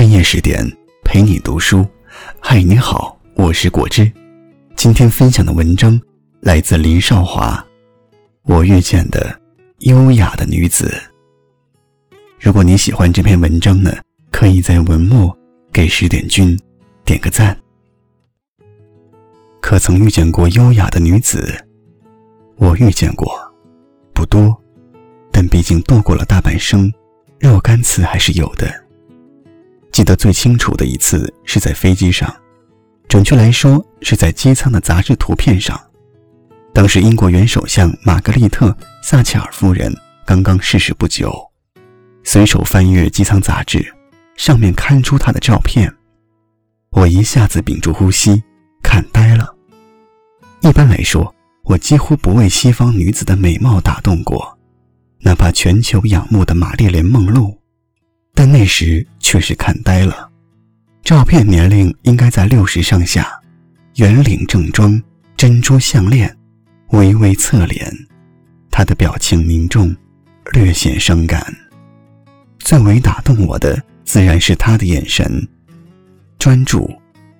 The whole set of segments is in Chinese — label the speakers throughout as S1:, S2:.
S1: 深夜十点陪你读书，嗨，你好，我是果汁。今天分享的文章来自林少华。我遇见的优雅的女子。如果你喜欢这篇文章呢，可以在文末给十点君点个赞。可曾遇见过优雅的女子？我遇见过，不多，但毕竟度过了大半生，若干次还是有的。记得最清楚的一次是在飞机上，准确来说是在机舱的杂志图片上。当时英国原首相玛格丽特·撒切尔夫人刚刚逝世不久，随手翻阅机舱杂志，上面刊出她的照片，我一下子屏住呼吸，看呆了。一般来说，我几乎不为西方女子的美貌打动过，哪怕全球仰慕的玛丽莲·梦露。但那时却是看呆了，照片年龄应该在六十上下，圆领正装，珍珠项链，微微侧脸，他的表情凝重，略显伤感。最为打动我的自然是他的眼神，专注，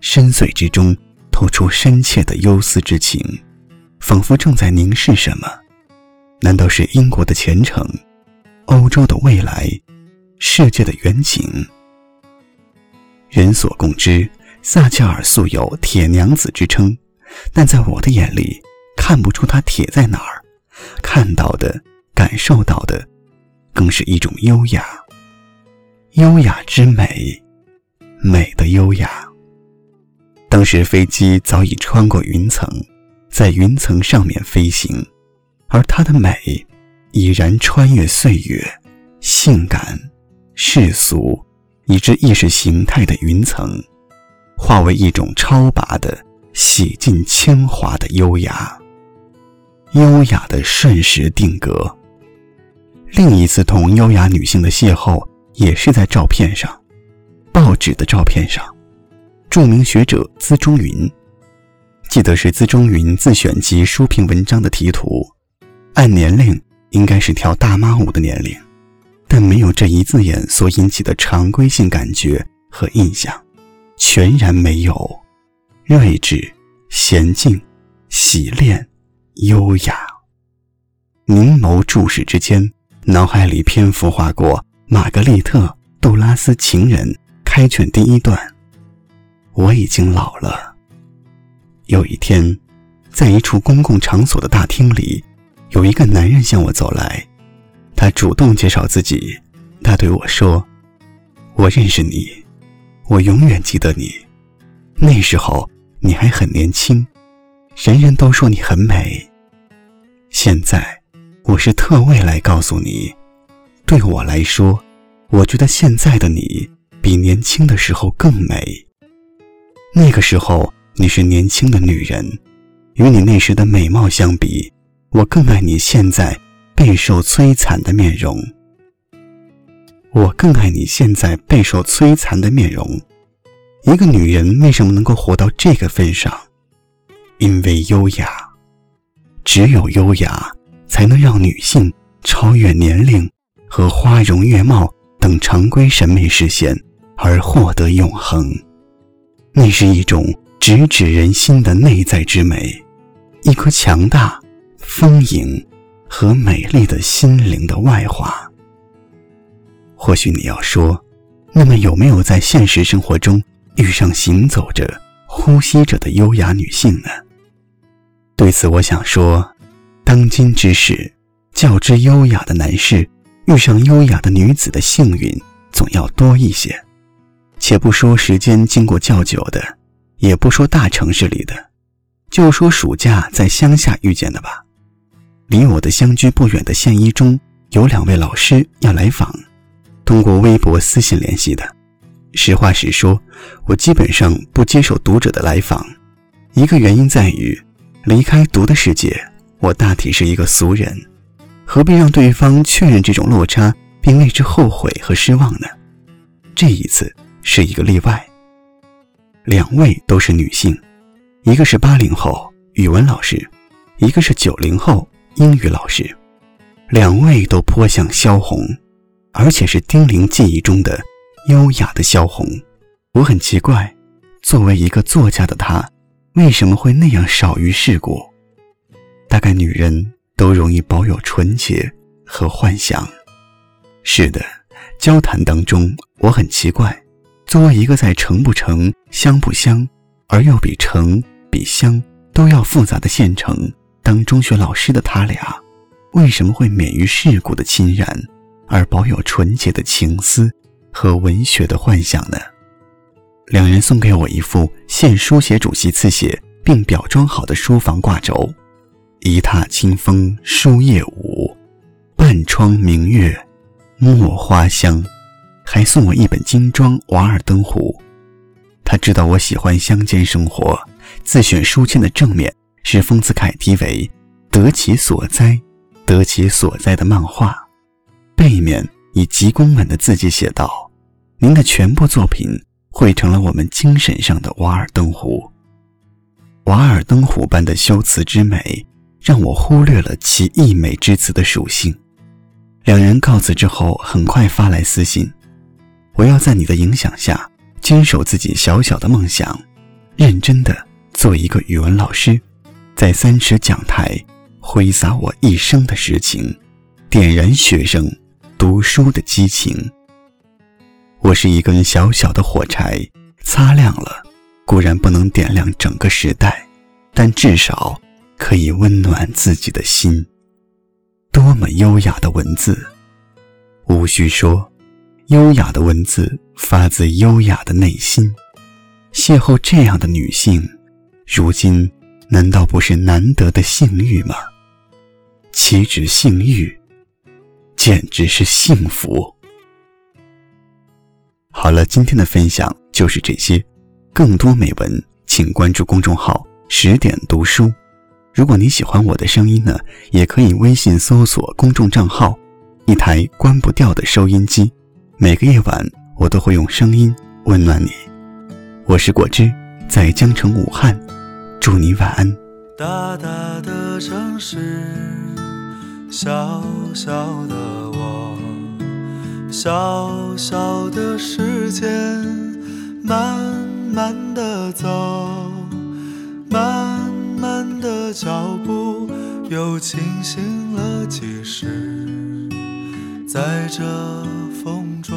S1: 深邃之中透出深切的忧思之情，仿佛正在凝视什么。难道是英国的前程，欧洲的未来？世界的远景。人所共知，撒切尔素有“铁娘子”之称，但在我的眼里，看不出她铁在哪儿。看到的、感受到的，更是一种优雅。优雅之美，美的优雅。当时飞机早已穿过云层，在云层上面飞行，而她的美，已然穿越岁月，性感。世俗，以至意识形态的云层，化为一种超拔的、洗尽铅华的优雅，优雅的瞬时定格。另一次同优雅女性的邂逅，也是在照片上，报纸的照片上。著名学者资中云，记得是资中云自选集书评文章的题图，按年龄应该是跳大妈舞的年龄。但没有这一字眼所引起的常规性感觉和印象，全然没有。睿智、娴静、洗练、优雅。凝眸注视之间，脑海里篇幅划过玛格丽特·杜拉斯情人开卷第一段。我已经老了。有一天，在一处公共场所的大厅里，有一个男人向我走来。他主动介绍自己，他对我说：“我认识你，我永远记得你。那时候你还很年轻，人人都说你很美。现在，我是特为来告诉你，对我来说，我觉得现在的你比年轻的时候更美。那个时候你是年轻的女人，与你那时的美貌相比，我更爱你现在。”备受摧残的面容，我更爱你现在备受摧残的面容。一个女人为什么能够活到这个份上？因为优雅，只有优雅才能让女性超越年龄和花容月貌等常规审美视线，而获得永恒。那是一种直指人心的内在之美，一颗强大、丰盈。和美丽的心灵的外化。或许你要说，那么有没有在现实生活中遇上行走着、呼吸着的优雅女性呢？对此，我想说，当今之世，较之优雅的男士遇上优雅的女子的幸运，总要多一些。且不说时间经过较久的，也不说大城市里的，就说暑假在乡下遇见的吧。离我的相居不远的县一中，有两位老师要来访，通过微博私信联系的。实话实说，我基本上不接受读者的来访，一个原因在于，离开读的世界，我大体是一个俗人，何必让对方确认这种落差，并为之后悔和失望呢？这一次是一个例外，两位都是女性，一个是八零后语文老师，一个是九零后。英语老师，两位都颇像萧红，而且是丁玲记忆中的优雅的萧红。我很奇怪，作为一个作家的他，为什么会那样少于世故？大概女人都容易保有纯洁和幻想。是的，交谈当中我很奇怪，作为一个在成不成、香不香，而又比成比香都要复杂的县城当中学老师的他俩，为什么会免于世故的侵染，而保有纯洁的情思和文学的幻想呢？两人送给我一副现书写主席赐写并裱装好的书房挂轴，一榻清风书夜舞，半窗明月墨花香，还送我一本精装《瓦尔登湖》。他知道我喜欢乡间生活，自选书签的正面是丰子恺题为“得其所哉，得其所哉”的漫画，背面以极工稳的字迹写道：“您的全部作品汇成了我们精神上的瓦尔登湖。”瓦尔登湖般的修辞之美，让我忽略了其溢美之词的属性。两人告辞之后，很快发来私信：“我要在你的影响下。”坚守自己小小的梦想，认真的做一个语文老师，在三尺讲台挥洒我一生的实情，点燃学生读书的激情。我是一根小小的火柴，擦亮了，固然不能点亮整个时代，但至少可以温暖自己的心。多么优雅的文字，无需说。优雅的文字发自优雅的内心，邂逅这样的女性，如今难道不是难得的幸运吗？岂止幸运，简直是幸福。好了，今天的分享就是这些，更多美文请关注公众号十点读书。如果你喜欢我的声音呢，也可以微信搜索公众账号“一台关不掉的收音机”。每个夜晚，我都会用声音温暖你。我是果汁，在江城武汉，祝你晚安。
S2: 大大的城市，小小的我，小小的时间，慢慢的走，慢慢的脚步，又清醒了几时，在这。风中，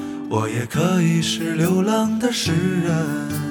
S2: 我也可以是流浪的诗人。